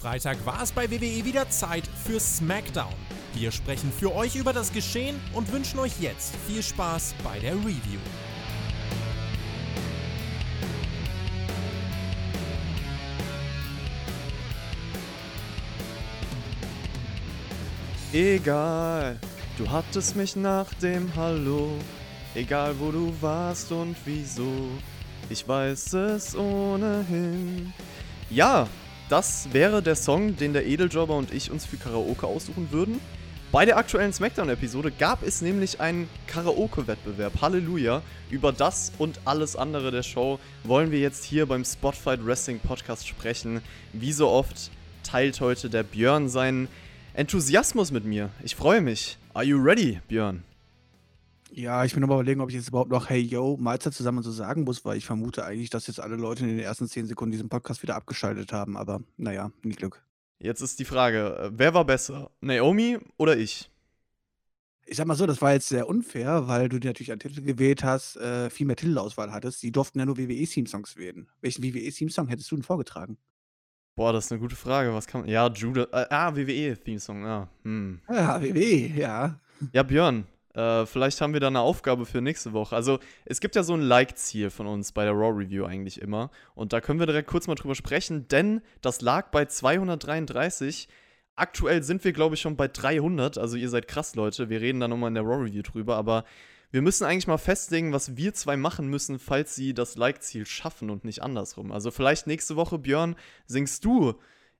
Freitag war es bei WWE wieder Zeit für SmackDown. Wir sprechen für euch über das Geschehen und wünschen euch jetzt viel Spaß bei der Review. Egal, du hattest mich nach dem Hallo. Egal wo du warst und wieso. Ich weiß es ohnehin. Ja, das wäre der Song, den der Edeljobber und ich uns für Karaoke aussuchen würden. Bei der aktuellen Smackdown-Episode gab es nämlich einen Karaoke-Wettbewerb. Halleluja! Über das und alles andere der Show wollen wir jetzt hier beim Spotfight Wrestling Podcast sprechen. Wie so oft teilt heute der Björn seinen Enthusiasmus mit mir. Ich freue mich. Are you ready, Björn? Ja, ich bin aber überlegen, ob ich jetzt überhaupt noch Hey Yo, Mahlzeit zusammen so sagen muss, weil ich vermute eigentlich, dass jetzt alle Leute in den ersten 10 Sekunden diesen Podcast wieder abgeschaltet haben. Aber naja, nie Glück. Jetzt ist die Frage, äh, wer war besser? Naomi oder ich? Ich sag mal so, das war jetzt sehr unfair, weil du dir natürlich einen Titel gewählt hast, äh, viel mehr Titelauswahl hattest. Die durften ja nur WWE-Theme-Songs wählen. Welchen WWE-Theme-Song hättest du denn vorgetragen? Boah, das ist eine gute Frage. Was kann man. Ja, Judah. Äh, ah, WWE-Theme-Song. Ah, hm. Ja, WWE, ja. Ja, Björn, äh, vielleicht haben wir da eine Aufgabe für nächste Woche. Also, es gibt ja so ein Like-Ziel von uns bei der Raw Review eigentlich immer. Und da können wir direkt kurz mal drüber sprechen, denn das lag bei 233. Aktuell sind wir, glaube ich, schon bei 300. Also, ihr seid krass, Leute. Wir reden da nochmal in der Raw Review drüber. Aber wir müssen eigentlich mal festlegen, was wir zwei machen müssen, falls sie das Like-Ziel schaffen und nicht andersrum. Also, vielleicht nächste Woche, Björn, singst du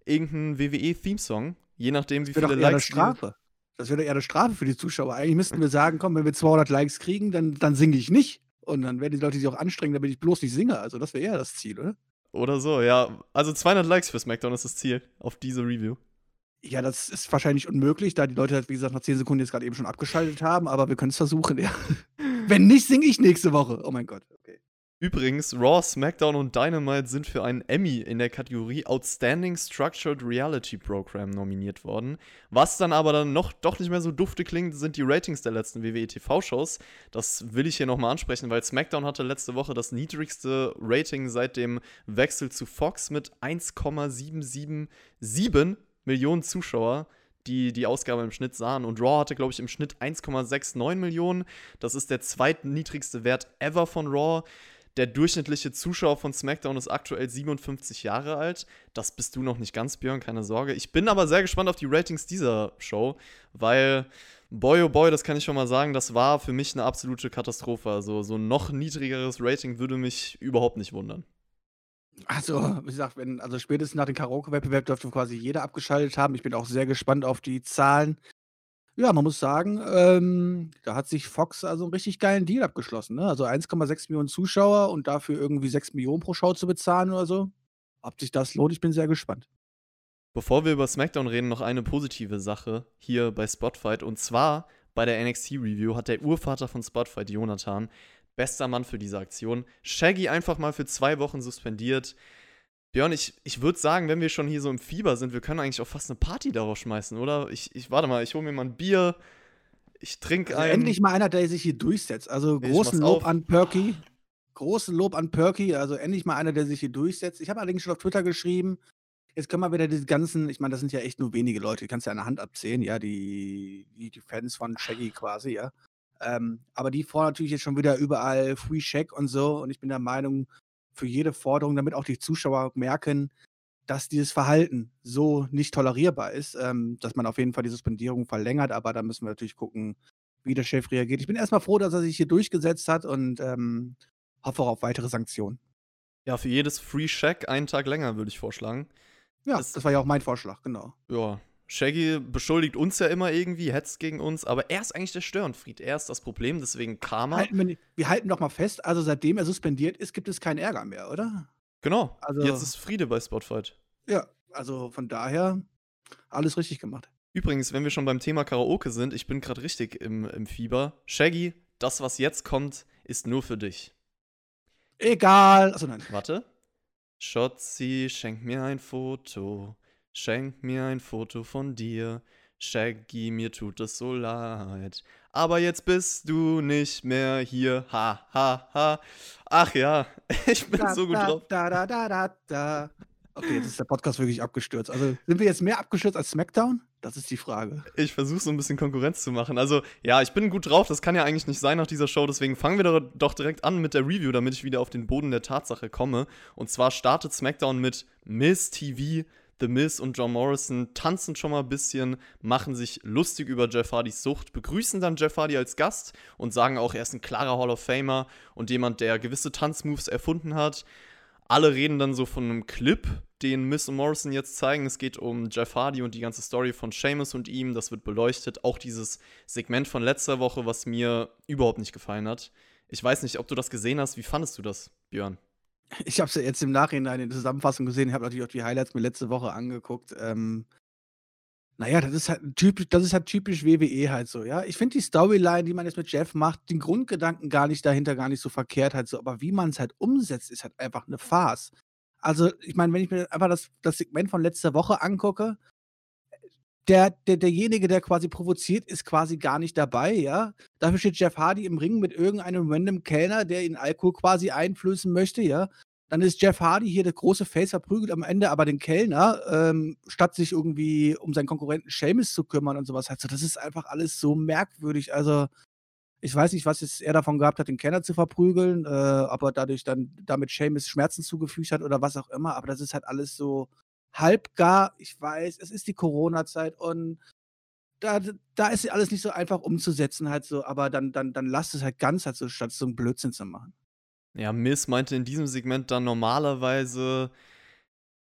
irgendeinen WWE-Theme-Song. Je nachdem, wie viele Likes. Eine Strafe. Das wäre eher eine Strafe für die Zuschauer. Eigentlich müssten wir sagen, komm, wenn wir 200 Likes kriegen, dann, dann singe ich nicht. Und dann werden die Leute sich auch anstrengen, damit ich bloß nicht singe. Also das wäre eher das Ziel, oder? Oder so, ja. Also 200 Likes für SmackDown ist das Ziel auf diese Review. Ja, das ist wahrscheinlich unmöglich, da die Leute, halt, wie gesagt, nach 10 Sekunden jetzt gerade eben schon abgeschaltet haben. Aber wir können es versuchen, ja. wenn nicht, singe ich nächste Woche. Oh mein Gott. Übrigens, Raw, SmackDown und Dynamite sind für einen Emmy in der Kategorie Outstanding Structured Reality Program nominiert worden. Was dann aber dann noch doch nicht mehr so dufte klingt, sind die Ratings der letzten WWE TV-Shows. Das will ich hier nochmal ansprechen, weil SmackDown hatte letzte Woche das niedrigste Rating seit dem Wechsel zu Fox mit 1,777 Millionen Zuschauer die die Ausgabe im Schnitt sahen. Und Raw hatte, glaube ich, im Schnitt 1,69 Millionen. Das ist der zweitniedrigste Wert ever von Raw. Der durchschnittliche Zuschauer von SmackDown ist aktuell 57 Jahre alt. Das bist du noch nicht ganz, Björn, keine Sorge. Ich bin aber sehr gespannt auf die Ratings dieser Show, weil, boy oh boy, das kann ich schon mal sagen, das war für mich eine absolute Katastrophe. Also so ein noch niedrigeres Rating würde mich überhaupt nicht wundern. Also, wie gesagt, wenn, also spätestens nach dem Karaoke-Wettbewerb dürfte quasi jeder abgeschaltet haben. Ich bin auch sehr gespannt auf die Zahlen. Ja, man muss sagen, ähm, da hat sich Fox also einen richtig geilen Deal abgeschlossen, ne? Also 1,6 Millionen Zuschauer und dafür irgendwie 6 Millionen pro Show zu bezahlen oder so. Ob sich das lohnt, ich bin sehr gespannt. Bevor wir über SmackDown reden, noch eine positive Sache hier bei Spotfight. Und zwar bei der NXT-Review hat der Urvater von Spotfight, Jonathan, bester Mann für diese Aktion, Shaggy einfach mal für zwei Wochen suspendiert. Björn, ich, ich würde sagen, wenn wir schon hier so im Fieber sind, wir können eigentlich auch fast eine Party darauf schmeißen, oder? Ich, ich warte mal, ich hole mir mal ein Bier, ich trinke also ein. Endlich mal einer, der sich hier durchsetzt. Also großen Lob auf. an Perky. Großen Lob an Perky. Also endlich mal einer, der sich hier durchsetzt. Ich habe allerdings schon auf Twitter geschrieben, jetzt können wir wieder diese ganzen, ich meine, das sind ja echt nur wenige Leute, die kannst du ja an der Hand abzählen, ja, die, die, die Fans von Shaggy quasi, ja. Ähm, aber die fordern natürlich jetzt schon wieder überall Free Shag und so. Und ich bin der Meinung, für jede Forderung, damit auch die Zuschauer merken, dass dieses Verhalten so nicht tolerierbar ist, ähm, dass man auf jeden Fall die Suspendierung verlängert. Aber da müssen wir natürlich gucken, wie der Chef reagiert. Ich bin erstmal froh, dass er sich hier durchgesetzt hat und ähm, hoffe auch auf weitere Sanktionen. Ja, für jedes Free Check einen Tag länger, würde ich vorschlagen. Ja, das, das war ja auch mein Vorschlag, genau. Ja, Shaggy beschuldigt uns ja immer irgendwie, hetzt gegen uns, aber er ist eigentlich der Störenfried. Er ist das Problem, deswegen Karma. Halten wir, wir, halten doch mal fest, also seitdem er suspendiert ist, gibt es keinen Ärger mehr, oder? Genau. Also, Jetzt ist Friede bei Spotfight. Ja, also von daher alles richtig gemacht. Übrigens, wenn wir schon beim Thema Karaoke sind, ich bin gerade richtig im, im Fieber. Shaggy, das, was jetzt kommt, ist nur für dich. Egal. Achso, nein. Warte. Schotzi, schenk mir ein Foto. Schenk mir ein Foto von dir. Shaggy, mir tut es so leid. Aber jetzt bist du nicht mehr hier. Ha, ha, ha. Ach ja, ich bin da, so gut da, drauf. Da, da, da, da, da. Okay, jetzt ist der Podcast wirklich abgestürzt. Also sind wir jetzt mehr abgestürzt als SmackDown? Das ist die Frage. Ich versuche so ein bisschen Konkurrenz zu machen. Also, ja, ich bin gut drauf. Das kann ja eigentlich nicht sein nach dieser Show. Deswegen fangen wir doch direkt an mit der Review, damit ich wieder auf den Boden der Tatsache komme. Und zwar startet SmackDown mit Miss TV. The Miz und John Morrison tanzen schon mal ein bisschen, machen sich lustig über Jeff Hardys Sucht, begrüßen dann Jeff Hardy als Gast und sagen auch, er ist ein klarer Hall of Famer und jemand, der gewisse Tanzmoves erfunden hat. Alle reden dann so von einem Clip, den Miss und Morrison jetzt zeigen. Es geht um Jeff Hardy und die ganze Story von Seamus und ihm. Das wird beleuchtet. Auch dieses Segment von letzter Woche, was mir überhaupt nicht gefallen hat. Ich weiß nicht, ob du das gesehen hast. Wie fandest du das, Björn? Ich habe es ja jetzt im Nachhinein in der Zusammenfassung gesehen. Ich habe natürlich auch die Highlights mir letzte Woche angeguckt. Ähm, naja, das ist halt typisch, das ist halt typisch WWE halt so, ja. Ich finde die Storyline, die man jetzt mit Jeff macht, den Grundgedanken gar nicht dahinter gar nicht so verkehrt halt so, aber wie man es halt umsetzt, ist halt einfach eine Farce. Also, ich meine, wenn ich mir einfach das das Segment von letzter Woche angucke, der der derjenige, der quasi provoziert, ist quasi gar nicht dabei, ja. Dafür steht Jeff Hardy im Ring mit irgendeinem random Kellner, der ihn Alkohol quasi einflößen möchte, ja. Dann ist Jeff Hardy hier der große Face, verprügelt am Ende aber den Kellner, ähm, statt sich irgendwie um seinen Konkurrenten Seamus zu kümmern und sowas. Also, das ist einfach alles so merkwürdig. Also, ich weiß nicht, was jetzt er davon gehabt hat, den Kellner zu verprügeln, äh, ob er dadurch dann damit Seamus Schmerzen zugefügt hat oder was auch immer. Aber das ist halt alles so halbgar. Ich weiß, es ist die Corona-Zeit und da, da ist alles nicht so einfach umzusetzen, halt so, aber dann, dann, dann lasst es halt ganz halt so, statt so einen Blödsinn zu machen. Ja, Miss meinte in diesem Segment dann normalerweise,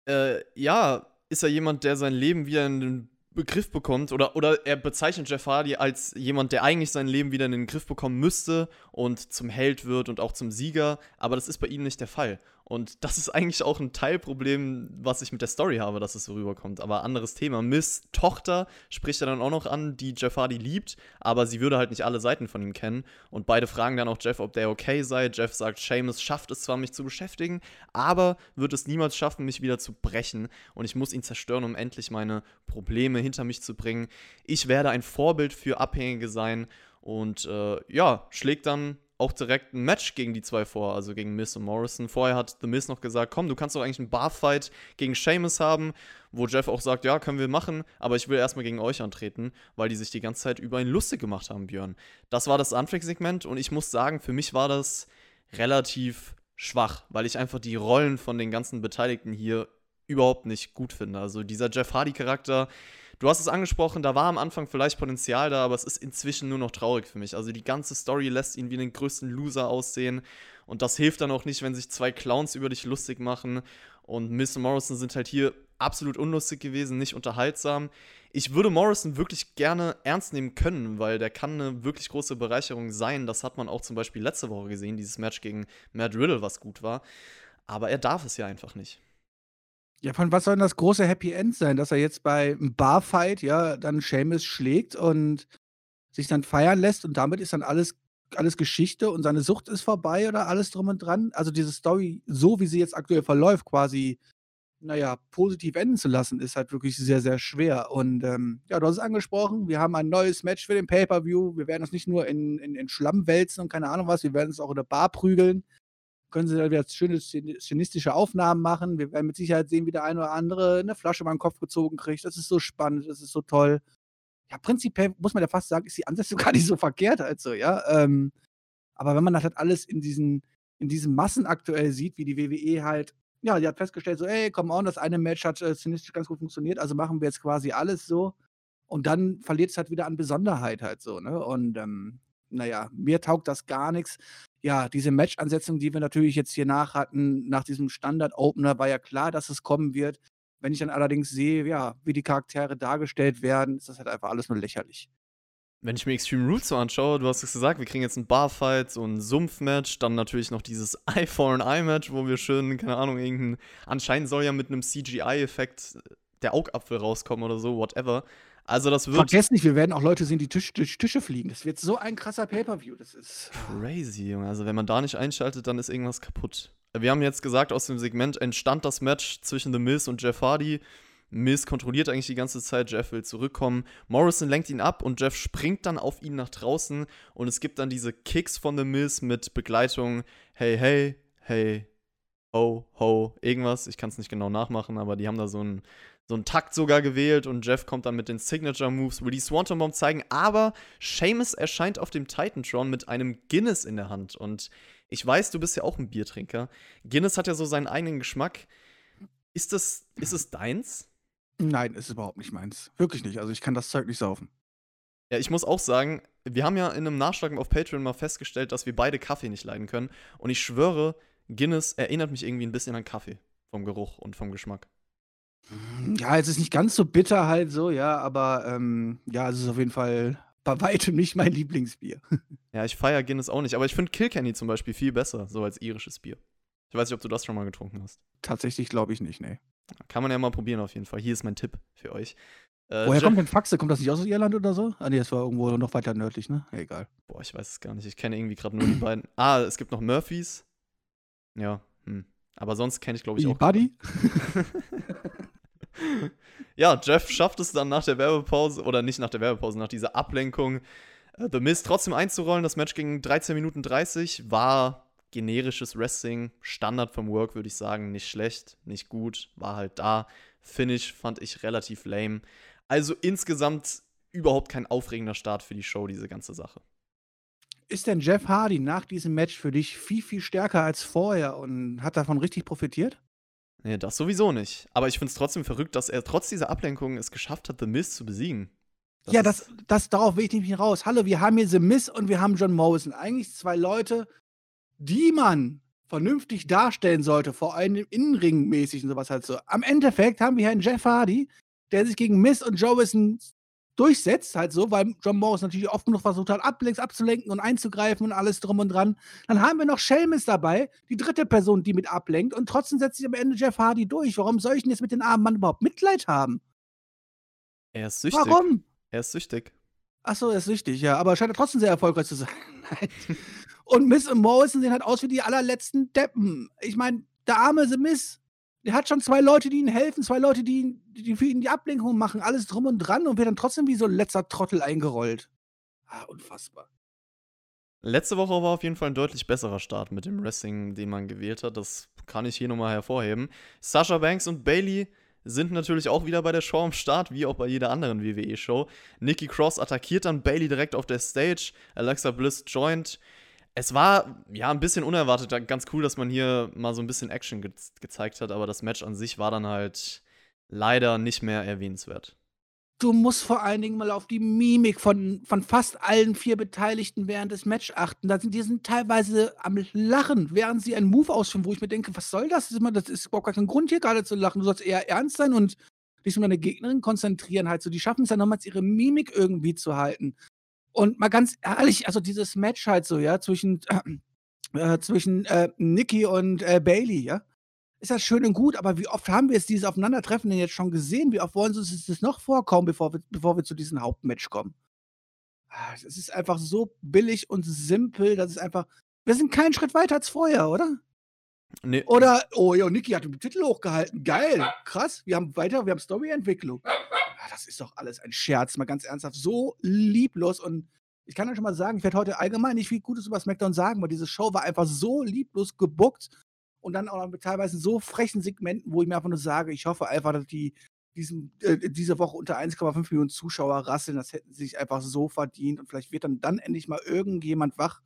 äh, ja, ist er jemand, der sein Leben wieder in den Begriff bekommt oder, oder er bezeichnet Jeff Hardy als jemand, der eigentlich sein Leben wieder in den Griff bekommen müsste und zum Held wird und auch zum Sieger, aber das ist bei ihm nicht der Fall. Und das ist eigentlich auch ein Teilproblem, was ich mit der Story habe, dass es so rüberkommt. Aber anderes Thema. Miss Tochter spricht er dann auch noch an, die Jeff Hardy liebt, aber sie würde halt nicht alle Seiten von ihm kennen. Und beide fragen dann auch Jeff, ob der okay sei. Jeff sagt, Seamus schafft es zwar, mich zu beschäftigen, aber wird es niemals schaffen, mich wieder zu brechen. Und ich muss ihn zerstören, um endlich meine Probleme hinter mich zu bringen. Ich werde ein Vorbild für Abhängige sein. Und äh, ja, schlägt dann auch direkt ein Match gegen die zwei vor, also gegen Miss und Morrison. Vorher hat The Miss noch gesagt, komm, du kannst doch eigentlich einen Barfight gegen Sheamus haben, wo Jeff auch sagt, ja, können wir machen, aber ich will erstmal gegen euch antreten, weil die sich die ganze Zeit über ihn lustig gemacht haben, Björn. Das war das Anfangssegment und ich muss sagen, für mich war das relativ schwach, weil ich einfach die Rollen von den ganzen Beteiligten hier überhaupt nicht gut finde. Also dieser Jeff Hardy-Charakter, Du hast es angesprochen, da war am Anfang vielleicht Potenzial da, aber es ist inzwischen nur noch traurig für mich. Also die ganze Story lässt ihn wie den größten Loser aussehen. Und das hilft dann auch nicht, wenn sich zwei Clowns über dich lustig machen. Und Miss und Morrison sind halt hier absolut unlustig gewesen, nicht unterhaltsam. Ich würde Morrison wirklich gerne ernst nehmen können, weil der kann eine wirklich große Bereicherung sein. Das hat man auch zum Beispiel letzte Woche gesehen, dieses Match gegen Matt Riddle, was gut war. Aber er darf es ja einfach nicht. Ja, von was soll denn das große Happy End sein, dass er jetzt bei 'm Barfight, ja, dann Seamus schlägt und sich dann feiern lässt und damit ist dann alles alles Geschichte und seine Sucht ist vorbei oder alles drum und dran? Also, diese Story, so wie sie jetzt aktuell verläuft, quasi, naja, positiv enden zu lassen, ist halt wirklich sehr, sehr schwer. Und, ähm, ja, du hast es angesprochen, wir haben ein neues Match für den Pay-Per-View. Wir werden uns nicht nur in in in Schlamm wälzen und keine Ahnung was, wir werden uns auch in der Bar prügeln können sie da wieder schöne szenistische Aufnahmen machen. Wir werden mit Sicherheit sehen, wie der eine oder andere eine Flasche über den Kopf gezogen kriegt. Das ist so spannend, das ist so toll. Ja, prinzipiell muss man ja fast sagen, ist die Ansetzung gar nicht so verkehrt halt so, ja. Ähm, aber wenn man das halt alles in diesen, in diesen Massen aktuell sieht, wie die WWE halt, ja, die hat festgestellt, so, ey, komm on, das eine Match hat äh, ganz gut funktioniert, also machen wir jetzt quasi alles so. Und dann verliert es halt wieder an Besonderheit halt so, ne? Und ähm, naja, mir taugt das gar nichts ja, diese Match-Ansetzung, die wir natürlich jetzt hier nach hatten, nach diesem Standard-Opener, war ja klar, dass es kommen wird. Wenn ich dann allerdings sehe, ja, wie die Charaktere dargestellt werden, ist das halt einfach alles nur lächerlich. Wenn ich mir Extreme Rules so anschaue, du hast es gesagt, wir kriegen jetzt ein Barfight, so ein Sumpf-Match, dann natürlich noch dieses Eye for an Eye-Match, wo wir schön, keine Ahnung, irgendein, anscheinend soll ja mit einem CGI-Effekt der Augapfel rauskommen oder so, whatever. Also das wird. Vergesst nicht, wir werden auch Leute sehen, die Tisch, durch Tische fliegen. Das wird so ein krasser Pay-Per-View. Das ist. Crazy, Junge. Also wenn man da nicht einschaltet, dann ist irgendwas kaputt. Wir haben jetzt gesagt, aus dem Segment entstand das Match zwischen The Miz und Jeff Hardy. Miz kontrolliert eigentlich die ganze Zeit, Jeff will zurückkommen. Morrison lenkt ihn ab und Jeff springt dann auf ihn nach draußen und es gibt dann diese Kicks von The Miz mit Begleitung Hey, hey, hey, ho, ho, irgendwas. Ich kann es nicht genau nachmachen, aber die haben da so einen, so einen Takt sogar gewählt und Jeff kommt dann mit den Signature Moves, wo die Swanton Bomb zeigen. Aber Seamus erscheint auf dem Titantron mit einem Guinness in der Hand. Und ich weiß, du bist ja auch ein Biertrinker. Guinness hat ja so seinen eigenen Geschmack. Ist das, ist es deins? Nein, ist überhaupt nicht meins. Wirklich nicht. Also ich kann das Zeug nicht saufen. Ja, ich muss auch sagen, wir haben ja in einem Nachschlag auf Patreon mal festgestellt, dass wir beide Kaffee nicht leiden können. Und ich schwöre, Guinness erinnert mich irgendwie ein bisschen an Kaffee. Vom Geruch und vom Geschmack. Ja, es ist nicht ganz so bitter halt so, ja, aber ähm, ja, es ist auf jeden Fall bei weitem nicht mein Lieblingsbier. ja, ich feiere Guinness auch nicht, aber ich finde Kilkenny zum Beispiel viel besser, so als irisches Bier. Ich weiß nicht, ob du das schon mal getrunken hast. Tatsächlich glaube ich nicht, nee. Kann man ja mal probieren auf jeden Fall. Hier ist mein Tipp für euch. Äh, Woher kommt denn Faxe? Kommt das nicht aus Irland oder so? Ah, nee, das war irgendwo noch weiter nördlich, ne? egal. Boah, ich weiß es gar nicht. Ich kenne irgendwie gerade nur die beiden. Ah, es gibt noch Murphys. Ja, hm. Aber sonst kenne ich, glaube ich, auch. Buddy? ja, Jeff schafft es dann nach der Werbepause, oder nicht nach der Werbepause, nach dieser Ablenkung, äh, The Mist trotzdem einzurollen. Das Match ging 13 Minuten 30, war generisches Wrestling, Standard vom Work, würde ich sagen. Nicht schlecht, nicht gut, war halt da. Finish fand ich relativ lame. Also insgesamt überhaupt kein aufregender Start für die Show, diese ganze Sache. Ist denn Jeff Hardy nach diesem Match für dich viel, viel stärker als vorher und hat davon richtig profitiert? Nee, das sowieso nicht. Aber ich finde es trotzdem verrückt, dass er trotz dieser Ablenkung es geschafft hat, The Miz zu besiegen. Das ja, das, das, darauf will ich nicht raus. Hallo, wir haben hier The Miz und wir haben John Morrison. Eigentlich zwei Leute, die man vernünftig darstellen sollte, vor allem im Innenring mäßig und sowas halt so. Am Endeffekt haben wir hier einen Jeff Hardy, der sich gegen Miss und Jowison durchsetzt, halt so, weil John Morris natürlich oft genug versucht hat, ablinks abzulenken und einzugreifen und alles drum und dran. Dann haben wir noch Shelmis dabei, die dritte Person, die mit ablenkt und trotzdem setzt sich am Ende Jeff Hardy durch. Warum soll ich denn jetzt mit den armen Mann überhaupt Mitleid haben? Er ist süchtig. Warum? Er ist süchtig. Achso, er ist süchtig, ja, aber scheint er trotzdem sehr erfolgreich zu sein. und Miss und Morrison sehen halt aus wie die allerletzten Deppen. Ich meine, der arme The Miss, der hat schon zwei Leute, die ihm helfen, zwei Leute, die, die für ihn die Ablenkung machen, alles drum und dran und wird dann trotzdem wie so ein letzter Trottel eingerollt. Ah, unfassbar. Letzte Woche war auf jeden Fall ein deutlich besserer Start mit dem Wrestling, den man gewählt hat. Das kann ich hier nochmal hervorheben. Sasha Banks und Bailey sind natürlich auch wieder bei der Show am Start, wie auch bei jeder anderen WWE-Show. Nikki Cross attackiert dann Bailey direkt auf der Stage. Alexa Bliss joint. Es war ja ein bisschen unerwartet, ganz cool, dass man hier mal so ein bisschen Action ge gezeigt hat, aber das Match an sich war dann halt leider nicht mehr erwähnenswert. Du musst vor allen Dingen mal auf die Mimik von, von fast allen vier Beteiligten während des Match achten. Da sind die sind teilweise am Lachen, während sie einen Move ausführen, wo ich mir denke, was soll das? Das ist überhaupt gar kein Grund hier gerade zu lachen. Du sollst eher ernst sein und dich um deine Gegnerin konzentrieren. Halt so, die schaffen es ja nochmals, ihre Mimik irgendwie zu halten. Und mal ganz ehrlich, also dieses Match halt so, ja, zwischen, äh, zwischen äh, Nikki und äh, Bailey, ja, ist das schön und gut, aber wie oft haben wir jetzt dieses Aufeinandertreffen denn jetzt schon gesehen? Wie oft wollen sie uns das noch vorkommen, bevor wir, bevor wir zu diesem Hauptmatch kommen? Ah, es ist einfach so billig und simpel, dass es einfach. Wir sind keinen Schritt weiter als vorher, oder? Nee. Oder, oh ja, Niki hat den Titel hochgehalten. Geil, krass. Wir haben weiter, wir haben Storyentwicklung das ist doch alles ein Scherz, mal ganz ernsthaft, so lieblos und ich kann euch schon mal sagen, ich werde heute allgemein nicht viel Gutes über SmackDown sagen, weil diese Show war einfach so lieblos gebuckt und dann auch mit teilweise so frechen Segmenten, wo ich mir einfach nur sage, ich hoffe einfach, dass die diesen, äh, diese Woche unter 1,5 Millionen Zuschauer rasseln, das hätten sie sich einfach so verdient und vielleicht wird dann, dann endlich mal irgendjemand wach,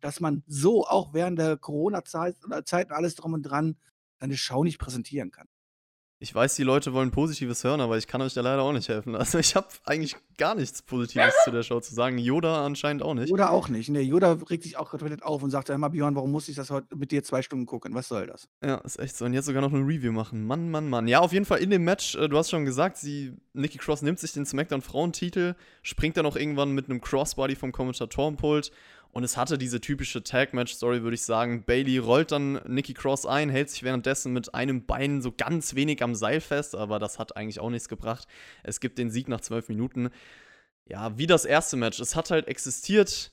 dass man so auch während der Corona-Zeit oder Zeiten alles drum und dran seine Show nicht präsentieren kann. Ich weiß, die Leute wollen Positives hören, aber ich kann euch da leider auch nicht helfen. Also ich habe eigentlich gar nichts Positives zu der Show zu sagen. Yoda anscheinend auch nicht. Yoda auch nicht. Nee, Yoda regt sich auch komplett auf und sagt, mal, Björn, warum muss ich das heute mit dir zwei Stunden gucken? Was soll das? Ja, ist echt so. Und jetzt sogar noch eine Review machen. Mann, Mann, Mann. Ja, auf jeden Fall in dem Match, äh, du hast schon gesagt, sie, Nikki Cross nimmt sich den SmackDown-Frauentitel, springt dann auch irgendwann mit einem Crossbody vom Kommentatorenpult und es hatte diese typische Tag-Match-Story, würde ich sagen. Bailey rollt dann Nikki Cross ein, hält sich währenddessen mit einem Bein so ganz wenig am Seil fest, aber das hat eigentlich auch nichts gebracht. Es gibt den Sieg nach zwölf Minuten. Ja, wie das erste Match. Es hat halt existiert.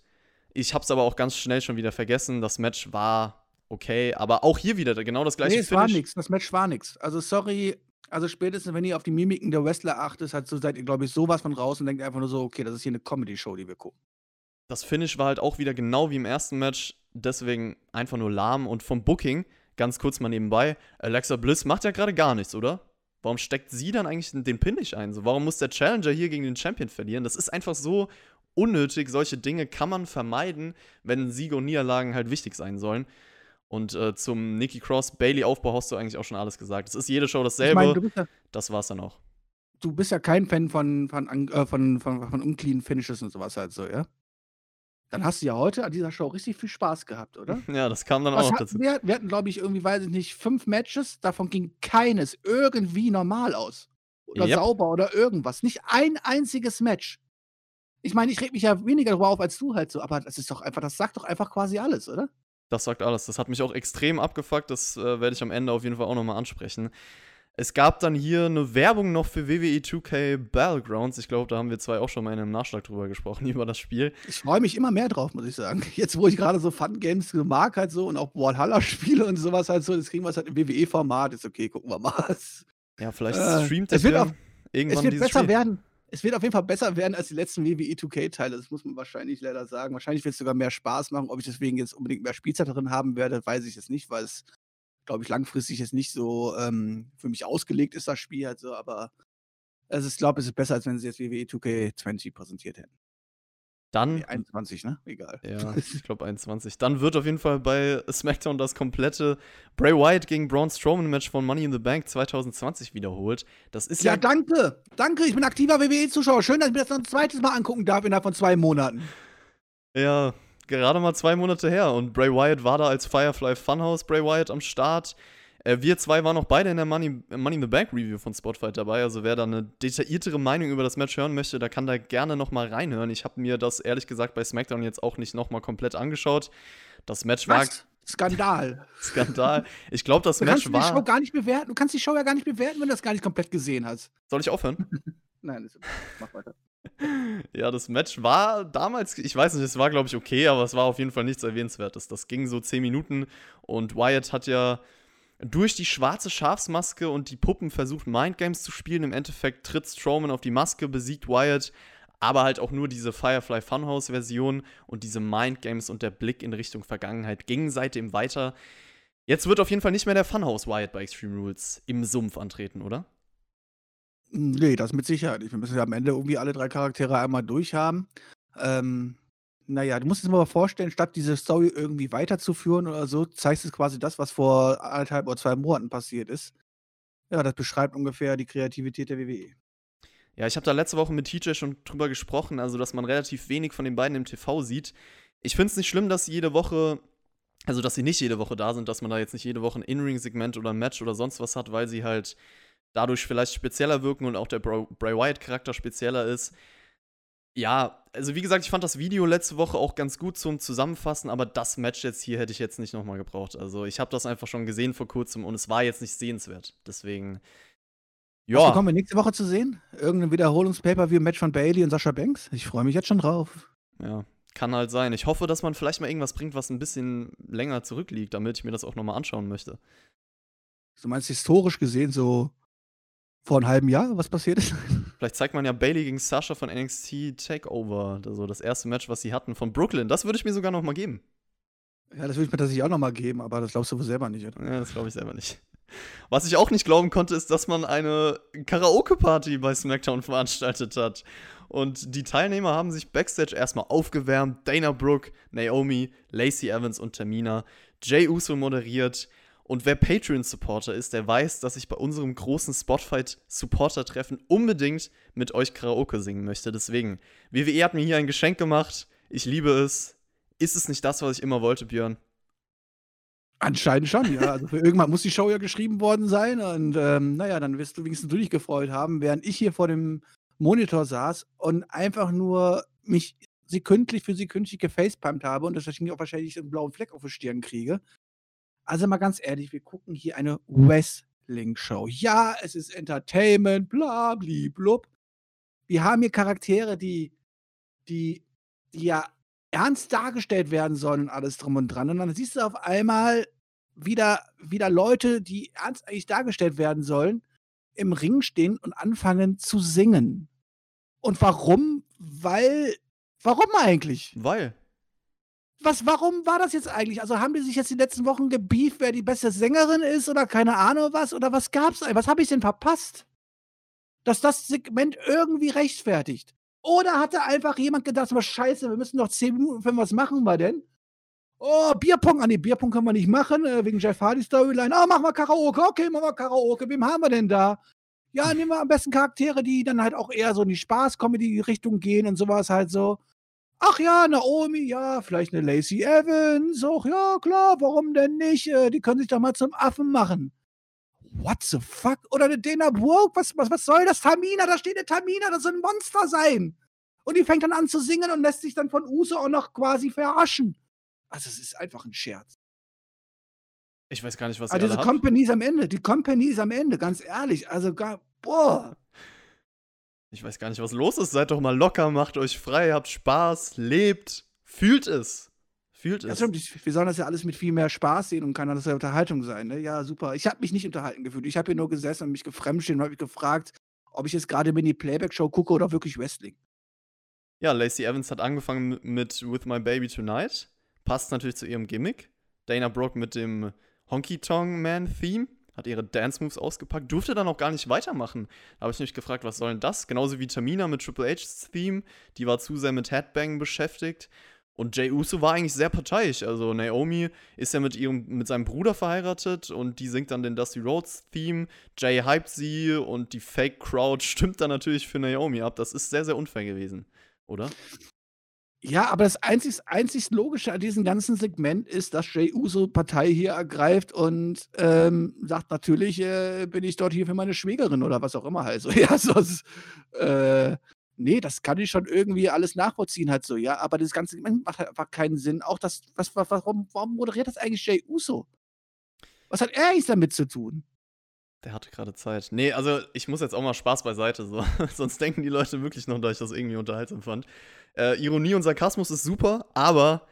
Ich habe es aber auch ganz schnell schon wieder vergessen. Das Match war okay, aber auch hier wieder genau das gleiche. Nee, es Finish. war nichts. Das Match war nichts. Also sorry, also spätestens, wenn ihr auf die Mimiken der Wrestler achtet, halt so seid ihr, glaube ich, sowas von raus und denkt einfach nur so, okay, das ist hier eine Comedy-Show, die wir gucken. Das Finish war halt auch wieder genau wie im ersten Match, deswegen einfach nur lahm und vom Booking ganz kurz mal nebenbei, Alexa Bliss macht ja gerade gar nichts, oder? Warum steckt sie dann eigentlich den Pin nicht ein? So, warum muss der Challenger hier gegen den Champion verlieren? Das ist einfach so unnötig. Solche Dinge kann man vermeiden, wenn Siege und Niederlagen halt wichtig sein sollen. Und äh, zum Nikki Cross Bailey Aufbau hast du eigentlich auch schon alles gesagt. Es ist jede Show dasselbe. Ich mein, ja, das war's dann auch. Du bist ja kein Fan von von äh, von, von, von unclean Finishes und sowas halt so, ja? Dann hast du ja heute an dieser Show richtig viel Spaß gehabt, oder? Ja, das kam dann Was auch dazu. Wir, wir hatten, glaube ich, irgendwie, weiß ich nicht, fünf Matches, davon ging keines irgendwie normal aus. Oder yep. sauber oder irgendwas. Nicht ein einziges Match. Ich meine, ich reg mich ja weniger darüber auf als du halt so, aber das ist doch einfach, das sagt doch einfach quasi alles, oder? Das sagt alles. Das hat mich auch extrem abgefuckt. Das äh, werde ich am Ende auf jeden Fall auch nochmal ansprechen. Es gab dann hier eine Werbung noch für WWE 2K Battlegrounds. Ich glaube, da haben wir zwei auch schon mal in einem Nachschlag drüber gesprochen, über das Spiel. Ich freue mich immer mehr drauf, muss ich sagen. Jetzt, wo ich gerade so Fun-Games mag halt so und auch Valhalla spiele und sowas halt so, das kriegen wir halt im WWE-Format. Ist okay, gucken wir mal. Ja, vielleicht äh, streamt es wird auf, irgendwann es wird besser Spiel. werden. Es wird auf jeden Fall besser werden als die letzten WWE 2K-Teile. Das muss man wahrscheinlich leider sagen. Wahrscheinlich wird es sogar mehr Spaß machen. Ob ich deswegen jetzt unbedingt mehr Spielzeit drin haben werde, weiß ich jetzt nicht, weil es, glaube ich, langfristig jetzt nicht so ähm, für mich ausgelegt ist, das Spiel. Also, aber also ich glaube, es ist besser, als wenn sie jetzt WWE 2K20 präsentiert hätten. Dann. Nee, 21, ne? Egal. Ja, ich glaube 21. Dann wird auf jeden Fall bei SmackDown das komplette Bray Wyatt gegen Braun Strowman Match von Money in the Bank 2020 wiederholt. Das ist ja. Ja, danke. Danke, ich bin aktiver WWE-Zuschauer. Schön, dass ich mir das noch ein zweites Mal angucken darf innerhalb von zwei Monaten. Ja, gerade mal zwei Monate her. Und Bray Wyatt war da als Firefly Funhouse Bray Wyatt am Start. Äh, wir zwei waren auch beide in der Money, Money in the Bank Review von Spotfight dabei. Also wer da eine detailliertere Meinung über das Match hören möchte, da kann da gerne nochmal reinhören. Ich habe mir das ehrlich gesagt bei SmackDown jetzt auch nicht nochmal komplett angeschaut. Das Match war. Skandal. Skandal. Ich glaube, das du Match war. Du kannst die Show gar nicht bewerten. Du kannst die Show ja gar nicht bewerten, wenn du das gar nicht komplett gesehen hast. Soll ich aufhören? Nein, ist mach weiter. Ja, das Match war damals, ich weiß nicht, es war glaube ich okay, aber es war auf jeden Fall nichts Erwähnenswertes. Das ging so 10 Minuten und Wyatt hat ja durch die schwarze Schafsmaske und die Puppen versucht Mindgames zu spielen. Im Endeffekt tritt Strowman auf die Maske, besiegt Wyatt, aber halt auch nur diese Firefly Funhouse-Version und diese Mindgames und der Blick in Richtung Vergangenheit gingen seitdem weiter. Jetzt wird auf jeden Fall nicht mehr der Funhouse Wyatt bei Extreme Rules im Sumpf antreten, oder? Nee, das mit Sicherheit nicht. Wir müssen ja am Ende irgendwie alle drei Charaktere einmal durchhaben. Ähm, naja, du musst dir mal vorstellen, statt diese Story irgendwie weiterzuführen oder so, zeigst du quasi das, was vor anderthalb oder zwei Monaten passiert ist. Ja, das beschreibt ungefähr die Kreativität der WWE. Ja, ich habe da letzte Woche mit TJ schon drüber gesprochen, also dass man relativ wenig von den beiden im TV sieht. Ich finde es nicht schlimm, dass sie jede Woche, also dass sie nicht jede Woche da sind, dass man da jetzt nicht jede Woche ein In-Ring-Segment oder ein Match oder sonst was hat, weil sie halt dadurch vielleicht spezieller wirken und auch der Bray Wyatt-Charakter spezieller ist ja, also wie gesagt, ich fand das Video letzte Woche auch ganz gut zum Zusammenfassen, aber das Match jetzt hier hätte ich jetzt nicht nochmal gebraucht. Also ich habe das einfach schon gesehen vor kurzem und es war jetzt nicht sehenswert. Deswegen, ja. Was bekommen wir nächste Woche zu sehen? Irgendein Wiederholungs-Paper-View-Match von Bailey und Sascha Banks? Ich freue mich jetzt schon drauf. Ja, kann halt sein. Ich hoffe, dass man vielleicht mal irgendwas bringt, was ein bisschen länger zurückliegt, damit ich mir das auch nochmal anschauen möchte. Du meinst historisch gesehen so vor einem halben Jahr, was passiert ist? Vielleicht zeigt man ja Bailey gegen Sasha von NXT Takeover, also das erste Match, was sie hatten von Brooklyn. Das würde ich mir sogar noch mal geben. Ja, das würde ich mir tatsächlich auch noch mal geben, aber das glaubst du wohl selber nicht, oder? Ja, das glaube ich selber nicht. Was ich auch nicht glauben konnte, ist, dass man eine Karaoke-Party bei SmackDown veranstaltet hat. Und die Teilnehmer haben sich backstage erstmal aufgewärmt. Dana Brooke, Naomi, Lacey Evans und Tamina. Jay Uso moderiert. Und wer Patreon-Supporter ist, der weiß, dass ich bei unserem großen Spotfight-Supporter-Treffen unbedingt mit euch Karaoke singen möchte. Deswegen, WWE hat mir hier ein Geschenk gemacht. Ich liebe es. Ist es nicht das, was ich immer wollte, Björn? Anscheinend schon, ja. Also für irgendwann muss die Show ja geschrieben worden sein. Und ähm, naja, dann wirst du wenigstens du dich gefreut haben, während ich hier vor dem Monitor saß und einfach nur mich sekündlich für sekündlich gefacepalmt habe und deswegen auch wahrscheinlich einen blauen Fleck auf der Stirn kriege. Also mal ganz ehrlich, wir gucken hier eine Wrestling-Show. Ja, es ist Entertainment, bla, blub. Wir haben hier Charaktere, die, die, die ja ernst dargestellt werden sollen und alles drum und dran. Und dann siehst du auf einmal wieder, wieder Leute, die ernst eigentlich dargestellt werden sollen, im Ring stehen und anfangen zu singen. Und warum? Weil, warum eigentlich? Weil. Was, warum war das jetzt eigentlich? Also haben die sich jetzt die letzten Wochen gebieft, wer die beste Sängerin ist oder keine Ahnung was? Oder was gab's? Was habe ich denn verpasst? Dass das Segment irgendwie rechtfertigt. Oder hatte einfach jemand gedacht, was scheiße, wir müssen noch 10 Minuten für was machen wir denn? Oh, Bierpong. Ah, nee, Bierpong können wir nicht machen, äh, wegen Jeff Hardy Storyline. Oh, machen wir Karaoke. Okay, machen wir Karaoke. Wem haben wir denn da? Ja, nehmen wir am besten Charaktere, die dann halt auch eher so in die Spaß-Comedy-Richtung gehen und sowas halt so. Ach ja, Naomi, ja, vielleicht eine Lacey Evans. Ach ja, klar, warum denn nicht? Äh, die können sich doch mal zum Affen machen. What the fuck? Oder eine Dana Brooke? Was, was, was soll das? Tamina, da steht eine Tamina, das soll ein Monster sein. Und die fängt dann an zu singen und lässt sich dann von Uso auch noch quasi verarschen. Also, es ist einfach ein Scherz. Ich weiß gar nicht, was also, diese Company ist am Ende. Die Company ist am Ende, ganz ehrlich. Also, gar, boah. Ich weiß gar nicht, was los ist. Seid doch mal locker, macht euch frei, habt Spaß, lebt, fühlt es. Fühlt ja, es. Stimmt, wir sollen das ja alles mit viel mehr Spaß sehen und kann das ja Unterhaltung sein. Ne? Ja, super. Ich habe mich nicht unterhalten gefühlt. Ich habe hier nur gesessen und mich gefremdstehen und habe mich gefragt, ob ich jetzt gerade Mini-Playback-Show gucke oder wirklich Wrestling. Ja, Lacey Evans hat angefangen mit With My Baby Tonight. Passt natürlich zu ihrem Gimmick. Dana Brooke mit dem Honky Tonk Man Theme hat ihre Dance Moves ausgepackt, durfte dann auch gar nicht weitermachen. Da habe ich mich gefragt, was soll denn das? Genauso wie Tamina mit Triple H's Theme, die war zu sehr mit Headbang beschäftigt. Und Jay Uso war eigentlich sehr parteiisch. Also Naomi ist ja mit ihrem, mit seinem Bruder verheiratet und die singt dann den Dusty Rhodes Theme. Jay hypt sie und die Fake Crowd stimmt dann natürlich für Naomi ab. Das ist sehr, sehr unfair gewesen, oder? Ja, aber das einzig, einzig Logische an diesem ganzen Segment ist, dass Jay Uso Partei hier ergreift und ähm, sagt, natürlich äh, bin ich dort hier für meine Schwägerin oder was auch immer halt so. Ja, sonst, äh, nee, das kann ich schon irgendwie alles nachvollziehen halt so, ja. Aber das ganze macht halt einfach keinen Sinn. Auch das, was, warum, warum moderiert das eigentlich Jay Uso? Was hat er eigentlich damit zu tun? Der hatte gerade Zeit. Nee, also ich muss jetzt auch mal Spaß beiseite, so. Sonst denken die Leute wirklich noch, dass ich das irgendwie unterhaltsam fand. Äh, Ironie und Sarkasmus ist super, aber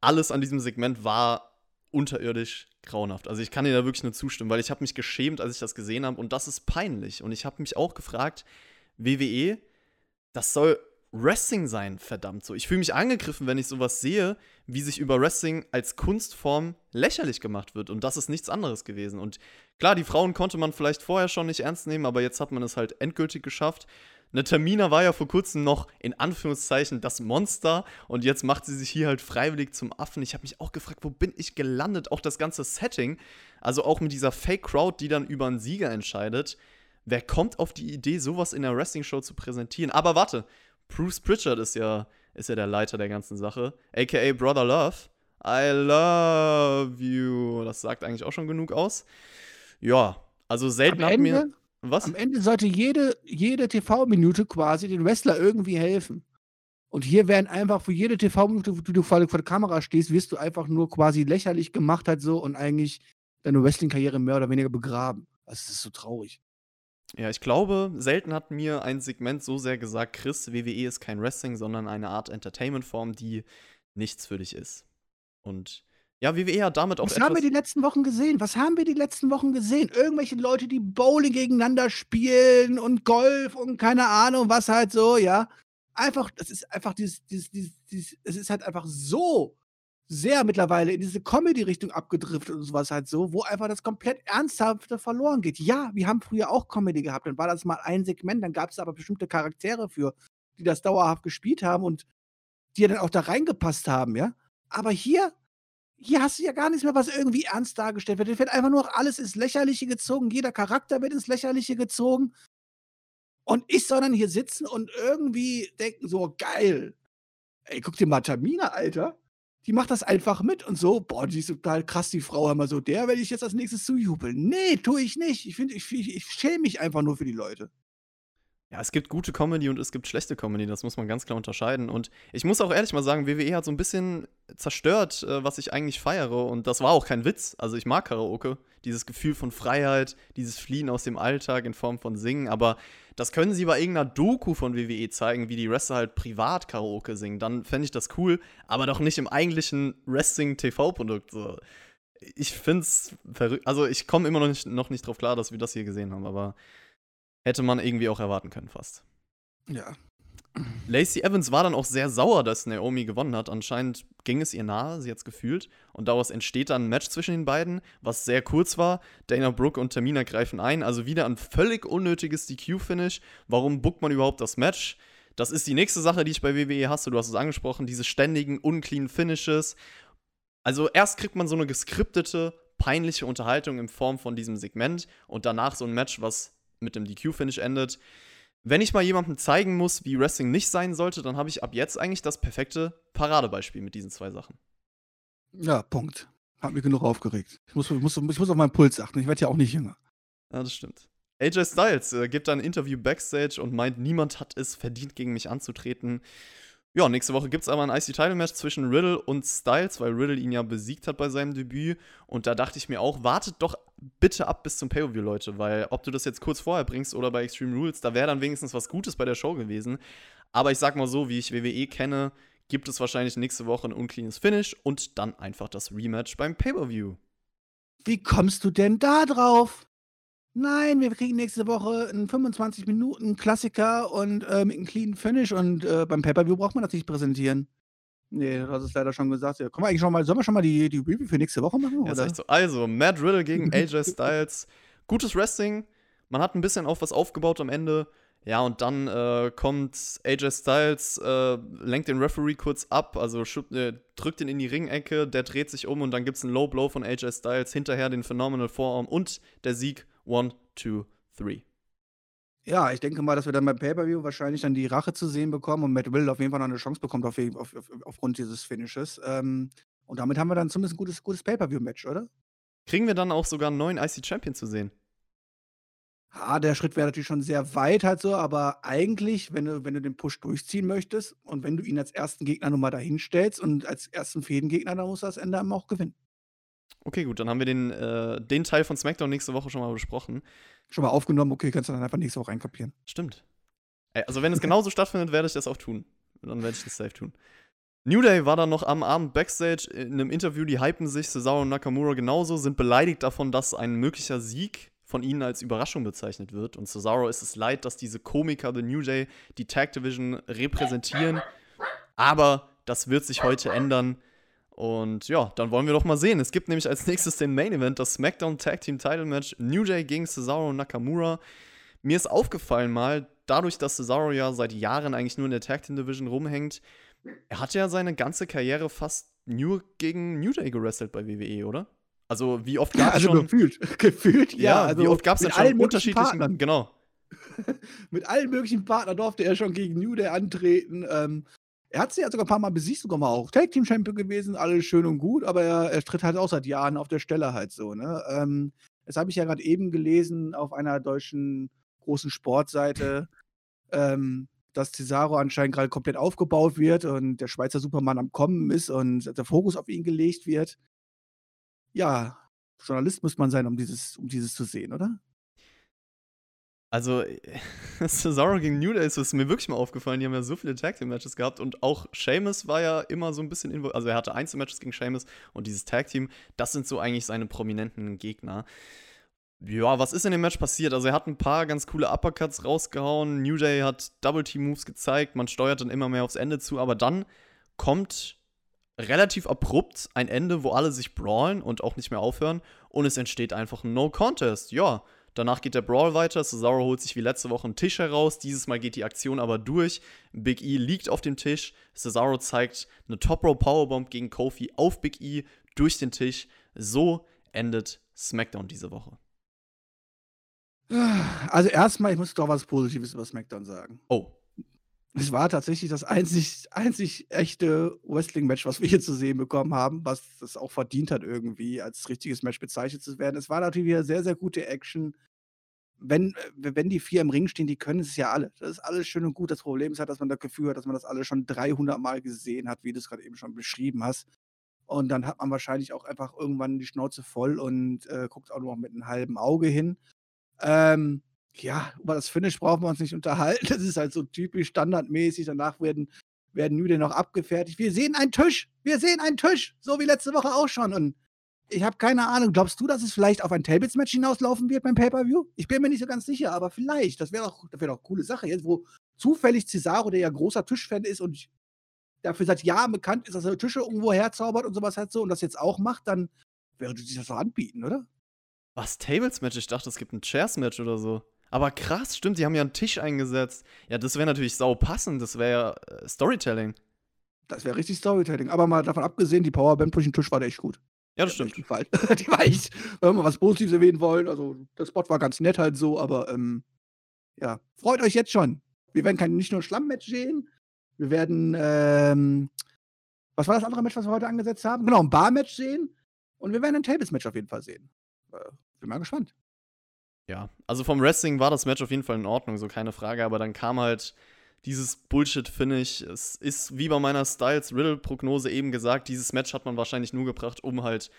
alles an diesem Segment war unterirdisch grauenhaft. Also ich kann dir da wirklich nur zustimmen, weil ich habe mich geschämt, als ich das gesehen habe und das ist peinlich. Und ich habe mich auch gefragt, WWE, das soll Wrestling sein, verdammt so. Ich fühle mich angegriffen, wenn ich sowas sehe, wie sich über Wrestling als Kunstform lächerlich gemacht wird. Und das ist nichts anderes gewesen. Und klar, die Frauen konnte man vielleicht vorher schon nicht ernst nehmen, aber jetzt hat man es halt endgültig geschafft. Eine Tamina war ja vor kurzem noch in Anführungszeichen das Monster und jetzt macht sie sich hier halt freiwillig zum Affen. Ich habe mich auch gefragt, wo bin ich gelandet? Auch das ganze Setting, also auch mit dieser Fake Crowd, die dann über einen Sieger entscheidet. Wer kommt auf die Idee, sowas in der Wrestling-Show zu präsentieren? Aber warte, Bruce Pritchard ist ja, ist ja der Leiter der ganzen Sache, aka Brother Love. I love you. Das sagt eigentlich auch schon genug aus. Ja, also selten hat mir. Was? Am Ende sollte jede, jede TV-Minute quasi den Wrestler irgendwie helfen. Und hier werden einfach für jede TV-Minute, wo du vor, der Kamera stehst, wirst du einfach nur quasi lächerlich gemacht halt so und eigentlich deine Wrestling-Karriere mehr oder weniger begraben. Also, das ist so traurig. Ja, ich glaube, selten hat mir ein Segment so sehr gesagt, Chris, WWE ist kein Wrestling, sondern eine Art Entertainment-Form, die nichts für dich ist. Und ja, WWE hat damit auch. Was haben wir die letzten Wochen gesehen? Was haben wir die letzten Wochen gesehen? Irgendwelche Leute, die Bowling gegeneinander spielen und Golf und keine Ahnung, was halt so, ja. Einfach, das ist einfach dieses, dieses, dieses, dieses es ist halt einfach so sehr mittlerweile in diese Comedy-Richtung abgedriftet und sowas halt so, wo einfach das komplett Ernsthafte verloren geht. Ja, wir haben früher auch Comedy gehabt, dann war das mal ein Segment, dann gab es aber bestimmte Charaktere für, die das dauerhaft gespielt haben und die ja dann auch da reingepasst haben, ja. Aber hier, hier hast du ja gar nichts mehr, was irgendwie ernst dargestellt wird. Es wird einfach nur alles ins Lächerliche gezogen, jeder Charakter wird ins Lächerliche gezogen. Und ich soll dann hier sitzen und irgendwie denken, so geil. Ey, guck dir mal Tamina, Alter die macht das einfach mit und so, boah, die ist total krass, die Frau, immer so, der werde ich jetzt als nächstes zujubeln. Nee, tue ich nicht. Ich finde, ich, ich, ich schäme mich einfach nur für die Leute. Ja, es gibt gute Comedy und es gibt schlechte Comedy, das muss man ganz klar unterscheiden. Und ich muss auch ehrlich mal sagen, WWE hat so ein bisschen zerstört, äh, was ich eigentlich feiere. Und das war auch kein Witz. Also ich mag Karaoke, dieses Gefühl von Freiheit, dieses Fliehen aus dem Alltag in Form von Singen. Aber das können sie bei irgendeiner Doku von WWE zeigen, wie die Wrestler halt privat Karaoke singen. Dann fände ich das cool, aber doch nicht im eigentlichen Wrestling-TV-Produkt. Ich finde es verrückt. Also ich komme immer noch nicht, noch nicht drauf klar, dass wir das hier gesehen haben, aber hätte man irgendwie auch erwarten können, fast. Ja. Lacey Evans war dann auch sehr sauer, dass Naomi gewonnen hat. Anscheinend ging es ihr nahe, sie hat es gefühlt. Und daraus entsteht dann ein Match zwischen den beiden, was sehr kurz war. Dana Brooke und Tamina greifen ein. Also wieder ein völlig unnötiges DQ-Finish. Warum bookt man überhaupt das Match? Das ist die nächste Sache, die ich bei WWE hasse. Du hast es angesprochen, diese ständigen, unclean Finishes. Also erst kriegt man so eine geskriptete, peinliche Unterhaltung in Form von diesem Segment und danach so ein Match, was mit dem DQ-Finish endet. Wenn ich mal jemandem zeigen muss, wie Wrestling nicht sein sollte, dann habe ich ab jetzt eigentlich das perfekte Paradebeispiel mit diesen zwei Sachen. Ja, Punkt. Hat mich genug aufgeregt. Ich muss, muss, ich muss auf meinen Puls achten. Ich werde ja auch nicht jünger. Ja, das stimmt. AJ Styles äh, gibt ein Interview backstage und meint, niemand hat es verdient, gegen mich anzutreten. Ja, nächste Woche gibt es aber ein IC-Title-Match zwischen Riddle und Styles, weil Riddle ihn ja besiegt hat bei seinem Debüt. Und da dachte ich mir auch, wartet doch bitte ab bis zum Pay-Per-View, Leute, weil ob du das jetzt kurz vorher bringst oder bei Extreme Rules, da wäre dann wenigstens was Gutes bei der Show gewesen. Aber ich sag mal so, wie ich WWE kenne, gibt es wahrscheinlich nächste Woche ein uncleanes Finish und dann einfach das Rematch beim Pay-Per-View. Wie kommst du denn da drauf? Nein, wir kriegen nächste Woche einen 25 Minuten Klassiker und äh, mit einem clean Finish und äh, beim Pay-Per-View braucht man das nicht präsentieren. Nee, du hast es leider schon gesagt. Ja, können wir eigentlich schon mal, sollen wir schon mal die, die Review für nächste Woche machen? Ja, ist so. Also, Matt Riddle gegen AJ Styles. Gutes Wrestling. Man hat ein bisschen auf was aufgebaut am Ende. Ja, und dann äh, kommt AJ Styles, äh, lenkt den Referee kurz ab, also äh, drückt ihn in die Ringecke, der dreht sich um und dann gibt es einen Low Blow von AJ Styles, hinterher den Phenomenal Forearm und der Sieg One, two, three. Ja, ich denke mal, dass wir dann beim Pay-Per-View wahrscheinlich dann die Rache zu sehen bekommen und Matt Will auf jeden Fall noch eine Chance bekommt auf, auf, auf, aufgrund dieses Finishes. Ähm, und damit haben wir dann zumindest ein gutes, gutes Pay-Per-View-Match, oder? Kriegen wir dann auch sogar einen neuen IC-Champion zu sehen? Ja, der Schritt wäre natürlich schon sehr weit halt so, aber eigentlich, wenn du, wenn du den Push durchziehen möchtest und wenn du ihn als ersten Gegner nochmal dahin stellst und als ersten Fädengegner, dann muss er das Ende auch gewinnen. Okay, gut, dann haben wir den, äh, den Teil von SmackDown nächste Woche schon mal besprochen. Schon mal aufgenommen, okay, kannst du dann einfach nächste Woche einkapieren. Stimmt. Also, wenn es genauso stattfindet, werde ich das auch tun. Dann werde ich das safe tun. New Day war dann noch am Abend Backstage in einem Interview, die hypen sich, Cesaro und Nakamura genauso, sind beleidigt davon, dass ein möglicher Sieg von ihnen als Überraschung bezeichnet wird. Und Cesaro ist es leid, dass diese Komiker The New Day die Tag Division repräsentieren. Aber das wird sich heute ändern. Und ja, dann wollen wir doch mal sehen. Es gibt nämlich als nächstes den Main Event, das SmackDown Tag Team Title Match New Day gegen Cesaro und Nakamura. Mir ist aufgefallen mal, dadurch, dass Cesaro ja seit Jahren eigentlich nur in der Tag Team Division rumhängt, er hat ja seine ganze Karriere fast nur gegen New Day gewrestelt bei WWE, oder? Also wie oft gab es ja, also schon gefühlt, gefühlt ja, ja also wie oft gab es denn schon unterschiedlichen Partnern. genau mit allen möglichen Partnern durfte er schon gegen New Day antreten. Ähm, er hat sie ja sogar ein paar Mal besiegt, sogar mal auch Tag Team Champion gewesen, alles schön und gut, aber er, er tritt halt auch seit Jahren auf der Stelle halt so, ne? Ähm, das habe ich ja gerade eben gelesen auf einer deutschen großen Sportseite, ähm, dass Cesaro anscheinend gerade komplett aufgebaut wird und der Schweizer Supermann am Kommen ist und der Fokus auf ihn gelegt wird. Ja, Journalist muss man sein, um dieses, um dieses zu sehen, oder? Also, Cesaro gegen New Day ist mir wirklich mal aufgefallen. Die haben ja so viele Tag Team Matches gehabt und auch Sheamus war ja immer so ein bisschen involviert. Also, er hatte Einzelmatches gegen Sheamus und dieses Tag Team, das sind so eigentlich seine prominenten Gegner. Ja, was ist in dem Match passiert? Also, er hat ein paar ganz coole Uppercuts rausgehauen. New Day hat Double Team Moves gezeigt. Man steuert dann immer mehr aufs Ende zu, aber dann kommt relativ abrupt ein Ende, wo alle sich brawlen und auch nicht mehr aufhören und es entsteht einfach ein No Contest. Ja Danach geht der Brawl weiter. Cesaro holt sich wie letzte Woche einen Tisch heraus. Dieses Mal geht die Aktion aber durch. Big E liegt auf dem Tisch. Cesaro zeigt eine Top Row Powerbomb gegen Kofi auf Big E durch den Tisch. So endet SmackDown diese Woche. Also erstmal, ich muss doch was Positives über SmackDown sagen. Oh. Es war tatsächlich das einzig, einzig echte Wrestling-Match, was wir hier zu sehen bekommen haben, was es auch verdient hat, irgendwie als richtiges Match bezeichnet zu werden. Es war natürlich wieder sehr, sehr gute Action. Wenn, äh, wenn die vier im Ring stehen, die können es ja alle. Das ist alles schön und gut. Das Problem ist halt, dass man das Gefühl hat, dass man das alle schon 300 Mal gesehen hat, wie du es gerade eben schon beschrieben hast. Und dann hat man wahrscheinlich auch einfach irgendwann die Schnauze voll und äh, guckt auch nur noch mit einem halben Auge hin. Ähm, ja, über das Finish brauchen wir uns nicht unterhalten. Das ist halt so typisch standardmäßig. Danach werden, werden New noch abgefertigt. Wir sehen einen Tisch. Wir sehen einen Tisch. So wie letzte Woche auch schon. Und Ich habe keine Ahnung. Glaubst du, dass es vielleicht auf ein Tables-Match hinauslaufen wird beim Pay-Per-View? Ich bin mir nicht so ganz sicher, aber vielleicht. Das wäre doch, wär doch eine coole Sache. Jetzt, wo zufällig Cesaro, der ja großer Tischfan ist und dafür seit Jahren bekannt ist, dass er Tische irgendwo herzaubert und sowas halt so und das jetzt auch macht, dann wäre sich das doch anbieten, oder? Was, Tables-Match? Ich dachte, es gibt ein Chairs-Match oder so. Aber krass, stimmt, die haben ja einen Tisch eingesetzt. Ja, das wäre natürlich sau passend. Das wäre ja äh, Storytelling. Das wäre richtig Storytelling. Aber mal davon abgesehen, die Powerband durch den Tisch war echt gut. Ja, das stimmt. die war echt, wenn wir was Positives erwähnen wollen. Also, der Spot war ganz nett halt so, aber ähm, ja, freut euch jetzt schon. Wir werden kein, nicht nur ein Schlammmatch sehen, wir werden, ähm, was war das andere Match, was wir heute angesetzt haben? Genau, ein Bar-Match sehen und wir werden ein Tables-Match auf jeden Fall sehen. Äh, bin mal gespannt. Ja, also vom Wrestling war das Match auf jeden Fall in Ordnung, so keine Frage, aber dann kam halt dieses Bullshit-Finish. Es ist wie bei meiner Styles-Riddle-Prognose eben gesagt, dieses Match hat man wahrscheinlich nur gebracht, um halt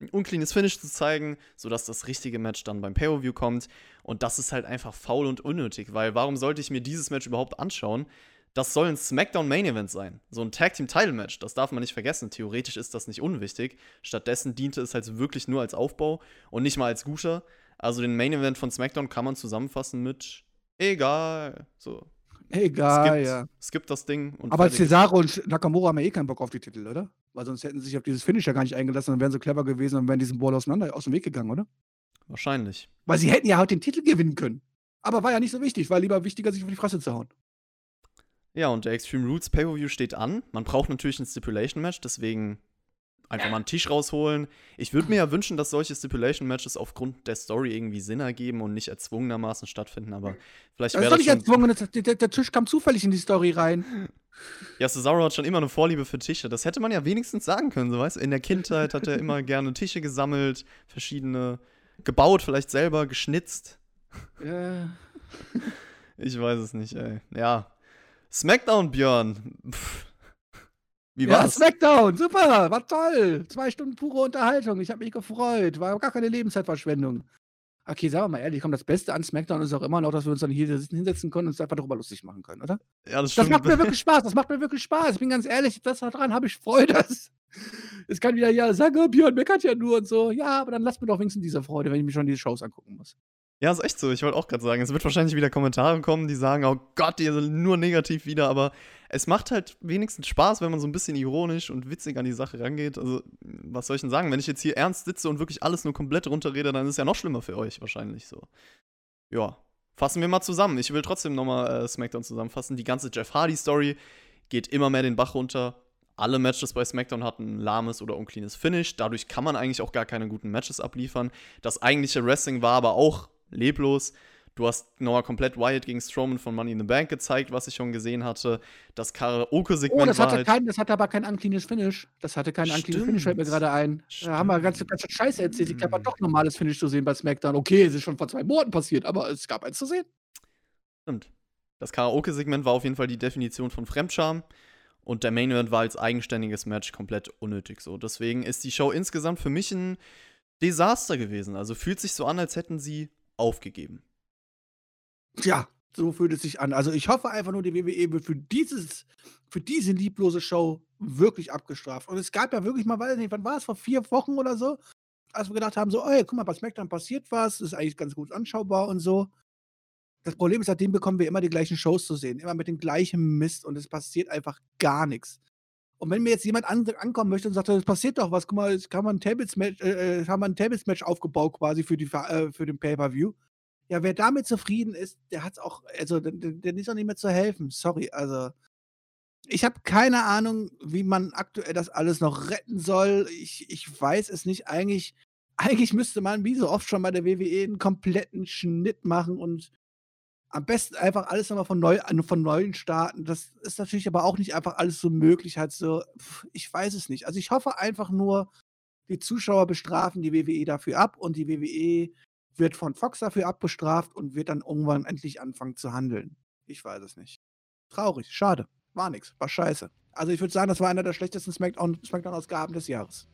ein uncleanes Finish zu zeigen, sodass das richtige Match dann beim Pay-Per-View kommt. Und das ist halt einfach faul und unnötig, weil warum sollte ich mir dieses Match überhaupt anschauen? Das soll ein SmackDown Main Event sein. So ein Tag Team Title Match, das darf man nicht vergessen. Theoretisch ist das nicht unwichtig. Stattdessen diente es halt wirklich nur als Aufbau und nicht mal als guter. Also den Main Event von SmackDown kann man zusammenfassen mit egal. So, Egal, skippt, ja. skippt das Ding. Und Aber fertig. Cesaro und Nakamura haben ja eh keinen Bock auf die Titel, oder? Weil sonst hätten sie sich auf dieses Finish ja gar nicht eingelassen und wären so clever gewesen und wären diesen Ball auseinander aus dem Weg gegangen, oder? Wahrscheinlich. Weil sie hätten ja heute den Titel gewinnen können. Aber war ja nicht so wichtig, war lieber wichtiger, sich auf die Fresse zu hauen. Ja, und der Extreme Roots Pay-Per-View steht an. Man braucht natürlich ein Stipulation-Match, deswegen einfach mal einen Tisch rausholen. Ich würde mir ja wünschen, dass solche Stipulation-Matches aufgrund der Story irgendwie Sinn ergeben und nicht erzwungenermaßen stattfinden, aber vielleicht Das wäre ist doch nicht erzwungen, der, der Tisch kam zufällig in die Story rein. Ja, Cesaro hat schon immer eine Vorliebe für Tische. Das hätte man ja wenigstens sagen können, so weißt du. In der Kindheit hat er immer gerne Tische gesammelt, verschiedene gebaut, vielleicht selber geschnitzt. Äh, Ich weiß es nicht, ey. Ja. Smackdown, Björn. Pff. Wie ja, war's? Smackdown, super, war toll. Zwei Stunden pure Unterhaltung, ich habe mich gefreut. War gar keine Lebenszeitverschwendung. Okay, sagen wir mal ehrlich, komm, das Beste an Smackdown ist auch immer noch, dass wir uns dann hier hinsetzen können und uns einfach darüber lustig machen können, oder? ja, das Das stimmt. macht mir wirklich Spaß, das macht mir wirklich Spaß. Ich bin ganz ehrlich, das daran habe ich Freude. Das, es kann wieder ja sagen, oh, Björn meckert ja nur und so. Ja, aber dann lasst mir doch wenigstens diese Freude, wenn ich mir schon diese Shows angucken muss. Ja, ist echt so. Ich wollte auch gerade sagen, es wird wahrscheinlich wieder Kommentare kommen, die sagen, oh Gott, die sind nur negativ wieder, aber es macht halt wenigstens Spaß, wenn man so ein bisschen ironisch und witzig an die Sache rangeht. Also, was soll ich denn sagen? Wenn ich jetzt hier ernst sitze und wirklich alles nur komplett runterrede, dann ist es ja noch schlimmer für euch wahrscheinlich so. Ja, fassen wir mal zusammen. Ich will trotzdem nochmal äh, SmackDown zusammenfassen. Die ganze Jeff Hardy-Story geht immer mehr den Bach runter. Alle Matches bei SmackDown hatten ein lahmes oder uncleanes Finish. Dadurch kann man eigentlich auch gar keine guten Matches abliefern. Das eigentliche Wrestling war aber auch leblos. Du hast nochmal komplett Wyatt gegen Strowman von Money in the Bank gezeigt, was ich schon gesehen hatte. Das Karaoke-Segment Oh, das war hatte, halt. kein, das hatte aber kein uncleanes Finish. Das hatte kein uncleanes Finish, fällt mir Stimmt. gerade ein. Da haben wir ganze, ganze Scheiße erzählt. Ich glaube, doch normales Finish zu sehen bei SmackDown. Okay, es ist schon vor zwei Monaten passiert, aber es gab eins zu sehen. Stimmt. Das Karaoke-Segment war auf jeden Fall die Definition von Fremdscham. Und der Main Event war als eigenständiges Match komplett unnötig so. Deswegen ist die Show insgesamt für mich ein Desaster gewesen. Also fühlt sich so an, als hätten sie aufgegeben. Ja, so fühlt es sich an. Also ich hoffe einfach nur, die WWE wird für dieses, für diese lieblose Show wirklich abgestraft. Und es gab ja wirklich mal, weiß nicht, wann war es, vor vier Wochen oder so, als wir gedacht haben, so, ey, guck mal, bei SmackDown passiert was, ist eigentlich ganz gut anschaubar und so. Das Problem ist, seitdem bekommen wir immer die gleichen Shows zu sehen, immer mit dem gleichen Mist und es passiert einfach gar nichts. Und wenn mir jetzt jemand an, ankommen möchte und sagt, es passiert doch was, guck mal, jetzt kann man ein Tables-Match, äh, äh, haben wir ein Tables-Match aufgebaut quasi für, die, äh, für den Pay-Per-View. Ja, wer damit zufrieden ist, der hat's auch, also der, ist auch nicht mehr zu helfen. Sorry, also ich habe keine Ahnung, wie man aktuell das alles noch retten soll. Ich, ich weiß es nicht. Eigentlich, eigentlich müsste man, wie so oft schon bei der WWE, einen kompletten Schnitt machen und am besten einfach alles nochmal von neu, von neuem starten. Das ist natürlich aber auch nicht einfach alles so möglich. Halt so, ich weiß es nicht. Also ich hoffe einfach nur, die Zuschauer bestrafen die WWE dafür ab und die WWE wird von Fox dafür abbestraft und wird dann irgendwann endlich anfangen zu handeln. Ich weiß es nicht. Traurig, schade. War nix, war scheiße. Also ich würde sagen, das war einer der schlechtesten Smackdown- Smackdown-Ausgaben des Jahres.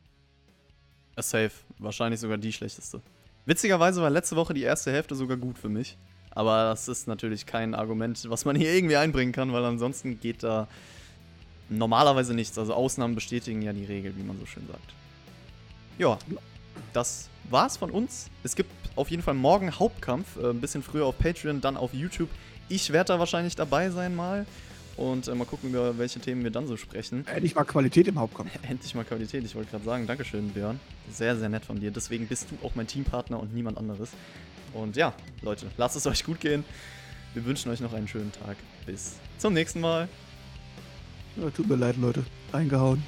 A safe. Wahrscheinlich sogar die schlechteste. Witzigerweise war letzte Woche die erste Hälfte sogar gut für mich. Aber das ist natürlich kein Argument, was man hier irgendwie einbringen kann, weil ansonsten geht da normalerweise nichts. Also Ausnahmen bestätigen ja die Regel, wie man so schön sagt. Ja, das war's von uns. Es gibt auf jeden Fall morgen Hauptkampf, äh, ein bisschen früher auf Patreon, dann auf YouTube. Ich werde da wahrscheinlich dabei sein mal. Und äh, mal gucken, über welche Themen wir dann so sprechen. Endlich mal Qualität im Hauptkampf. Endlich mal Qualität, ich wollte gerade sagen. Dankeschön, Björn. Sehr, sehr nett von dir. Deswegen bist du auch mein Teampartner und niemand anderes. Und ja, Leute, lasst es euch gut gehen. Wir wünschen euch noch einen schönen Tag. Bis zum nächsten Mal. Ja, tut mir leid, Leute. Reingehauen.